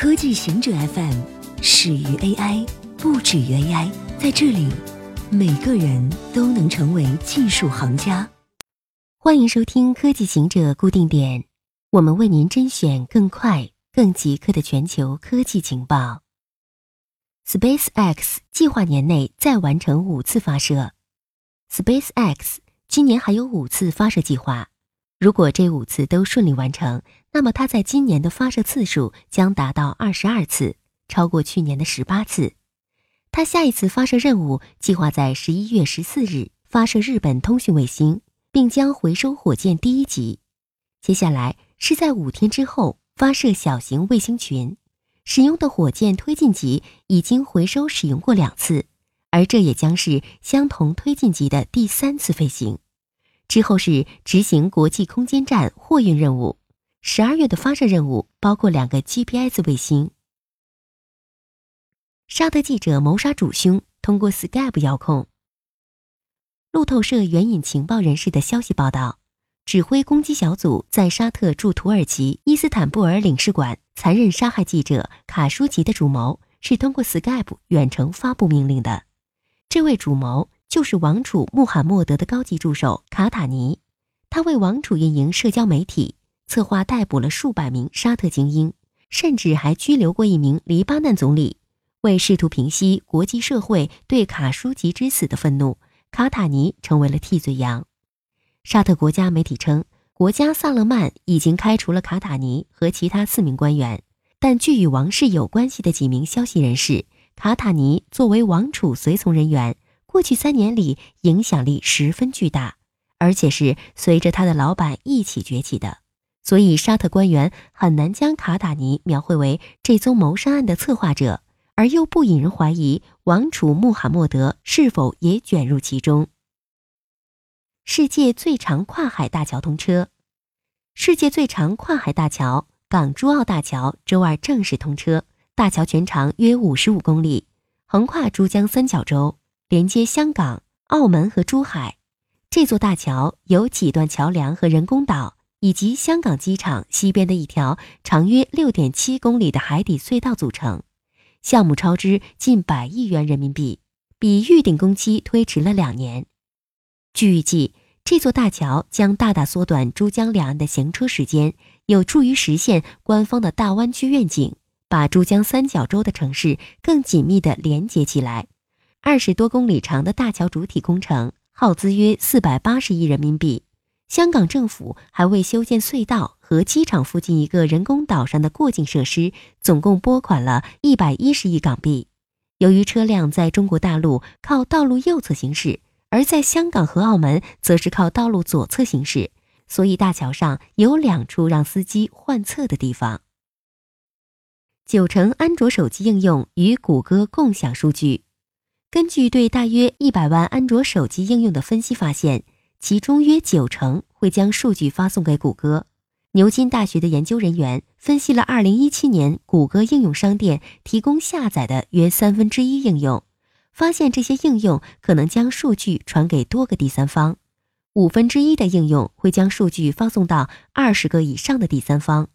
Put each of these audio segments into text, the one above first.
科技行者 FM 始于 AI，不止于 AI。在这里，每个人都能成为技术行家。欢迎收听科技行者固定点，我们为您甄选更快、更即刻的全球科技情报。SpaceX 计划年内再完成五次发射。SpaceX 今年还有五次发射计划。如果这五次都顺利完成，那么它在今年的发射次数将达到二十二次，超过去年的十八次。它下一次发射任务计划在十一月十四日发射日本通讯卫星，并将回收火箭第一级。接下来是在五天之后发射小型卫星群，使用的火箭推进级已经回收使用过两次，而这也将是相同推进级的第三次飞行。之后是执行国际空间站货运任务。十二月的发射任务包括两个 GPS 卫星。沙特记者谋杀主凶，通过 Skype 遥控。路透社援引情报人士的消息报道，指挥攻击小组在沙特驻土耳其伊斯坦布尔领事馆残忍杀害记者卡舒吉的主谋是通过 Skype 远程发布命令的。这位主谋。就是王储穆罕默德的高级助手卡塔尼，他为王储运营社交媒体，策划逮捕了数百名沙特精英，甚至还拘留过一名黎巴嫩总理。为试图平息国际社会对卡舒吉之死的愤怒，卡塔尼成为了替罪羊。沙特国家媒体称，国家萨勒曼已经开除了卡塔尼和其他四名官员，但据与王室有关系的几名消息人士，卡塔尼作为王储随从人员。过去三年里，影响力十分巨大，而且是随着他的老板一起崛起的，所以沙特官员很难将卡塔尼描绘为这宗谋杀案的策划者，而又不引人怀疑王储穆罕默德是否也卷入其中。世界最长跨海大桥通车，世界最长跨海大桥港珠澳大桥周二正式通车，大桥全长约五十五公里，横跨珠江三角洲。连接香港、澳门和珠海，这座大桥由几段桥梁和人工岛，以及香港机场西边的一条长约六点七公里的海底隧道组成。项目超支近百亿元人民币，比预定工期推迟了两年。据预计，这座大桥将大大缩短珠江两岸的行车时间，有助于实现官方的大湾区愿景，把珠江三角洲的城市更紧密地连接起来。二十多公里长的大桥主体工程耗资约四百八十亿人民币。香港政府还为修建隧道和机场附近一个人工岛上的过境设施，总共拨款了一百一十亿港币。由于车辆在中国大陆靠道路右侧行驶，而在香港和澳门则是靠道路左侧行驶，所以大桥上有两处让司机换侧的地方。九成安卓手机应用与谷歌共享数据。根据对大约一百万安卓手机应用的分析发现，其中约九成会将数据发送给谷歌。牛津大学的研究人员分析了2017年谷歌应用商店提供下载的约三分之一应用，发现这些应用可能将数据传给多个第三方，五分之一的应用会将数据发送到二十个以上的第三方。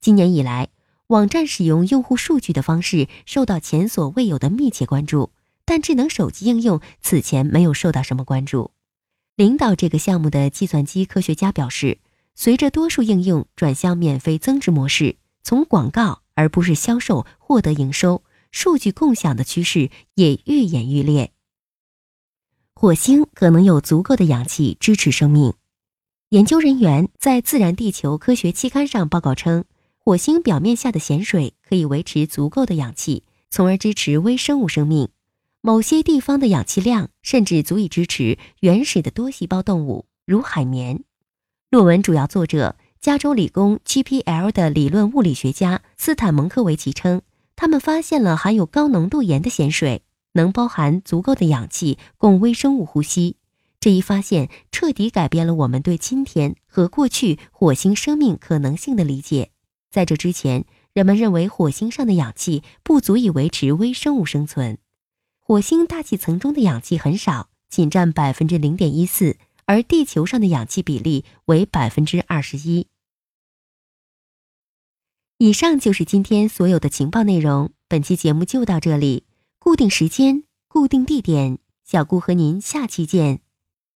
今年以来，网站使用用户数据的方式受到前所未有的密切关注。但智能手机应用此前没有受到什么关注。领导这个项目的计算机科学家表示，随着多数应用转向免费增值模式，从广告而不是销售获得营收，数据共享的趋势也愈演愈烈。火星可能有足够的氧气支持生命。研究人员在《自然地球科学》期刊上报告称，火星表面下的咸水可以维持足够的氧气，从而支持微生物生命。某些地方的氧气量甚至足以支持原始的多细胞动物，如海绵。论文主要作者加州理工 GPL 的理论物理学家斯坦蒙科维奇称，他们发现了含有高浓度盐的咸水能包含足够的氧气供微生物呼吸。这一发现彻底改变了我们对今天和过去火星生命可能性的理解。在这之前，人们认为火星上的氧气不足以维持微生物生存。火星大气层中的氧气很少，仅占百分之零点一四，而地球上的氧气比例为百分之二十一。以上就是今天所有的情报内容。本期节目就到这里，固定时间，固定地点，小顾和您下期见。